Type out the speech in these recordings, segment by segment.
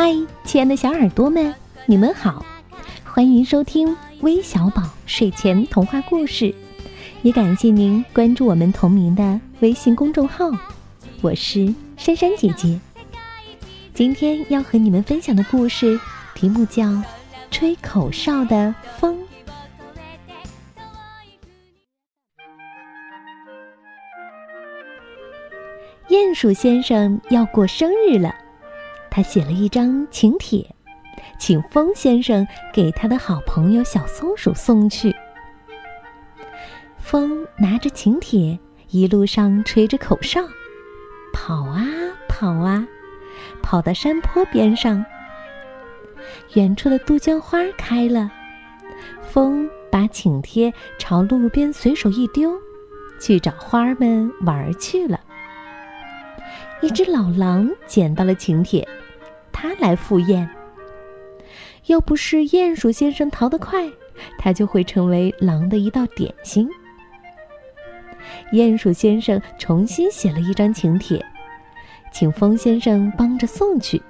嗨，亲爱的小耳朵们，你们好，欢迎收听微小宝睡前童话故事，也感谢您关注我们同名的微信公众号。我是珊珊姐姐，今天要和你们分享的故事题目叫《吹口哨的风》。鼹鼠先生要过生日了，他写了一张请帖，请风先生给他的好朋友小松鼠送去。风拿着请帖，一路上吹着口哨，跑啊跑啊，跑到山坡边上。远处的杜鹃花开了，风把请帖朝路边随手一丢，去找花儿们玩去了。一只老狼捡到了请帖，它来赴宴。要不是鼹鼠先生逃得快，它就会成为狼的一道点心。鼹鼠先生重新写了一张请帖，请风先生帮着送去。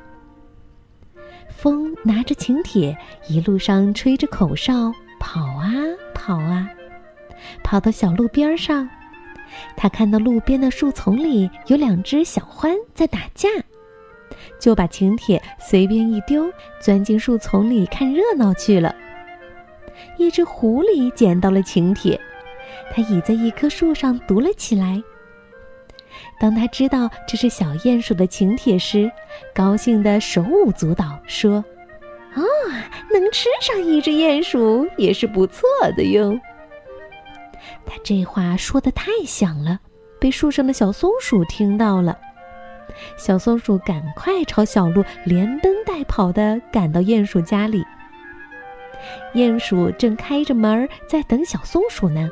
风拿着请帖，一路上吹着口哨，跑啊跑啊，跑到小路边上。他看到路边的树丛里有两只小獾在打架，就把请帖随便一丢，钻进树丛里看热闹去了。一只狐狸捡到了请帖，它倚在一棵树上读了起来。当他知道这是小鼹鼠的请帖时，高兴得手舞足蹈，说：“哦，能吃上一只鼹鼠也是不错的哟。”他这话说的太响了，被树上的小松鼠听到了。小松鼠赶快朝小路连奔带跑的赶到鼹鼠家里。鼹鼠正开着门在等小松鼠呢。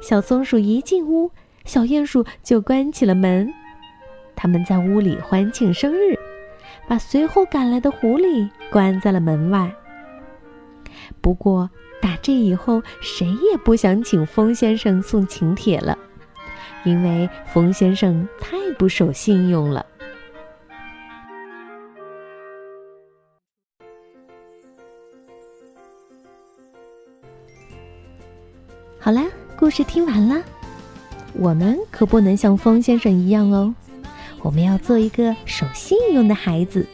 小松鼠一进屋，小鼹鼠就关起了门。他们在屋里欢庆生日，把随后赶来的狐狸关在了门外。不过。打这以后，谁也不想请风先生送请帖了，因为风先生太不守信用了。好啦，故事听完了，我们可不能像风先生一样哦，我们要做一个守信用的孩子，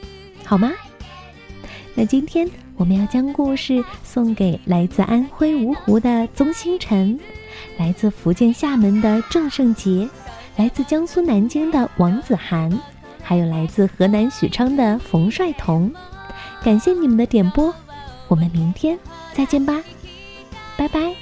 好吗？那今天。我们要将故事送给来自安徽芜湖的宗星辰，来自福建厦门的郑胜杰，来自江苏南京的王子涵，还有来自河南许昌的冯帅彤。感谢你们的点播，我们明天再见吧。拜拜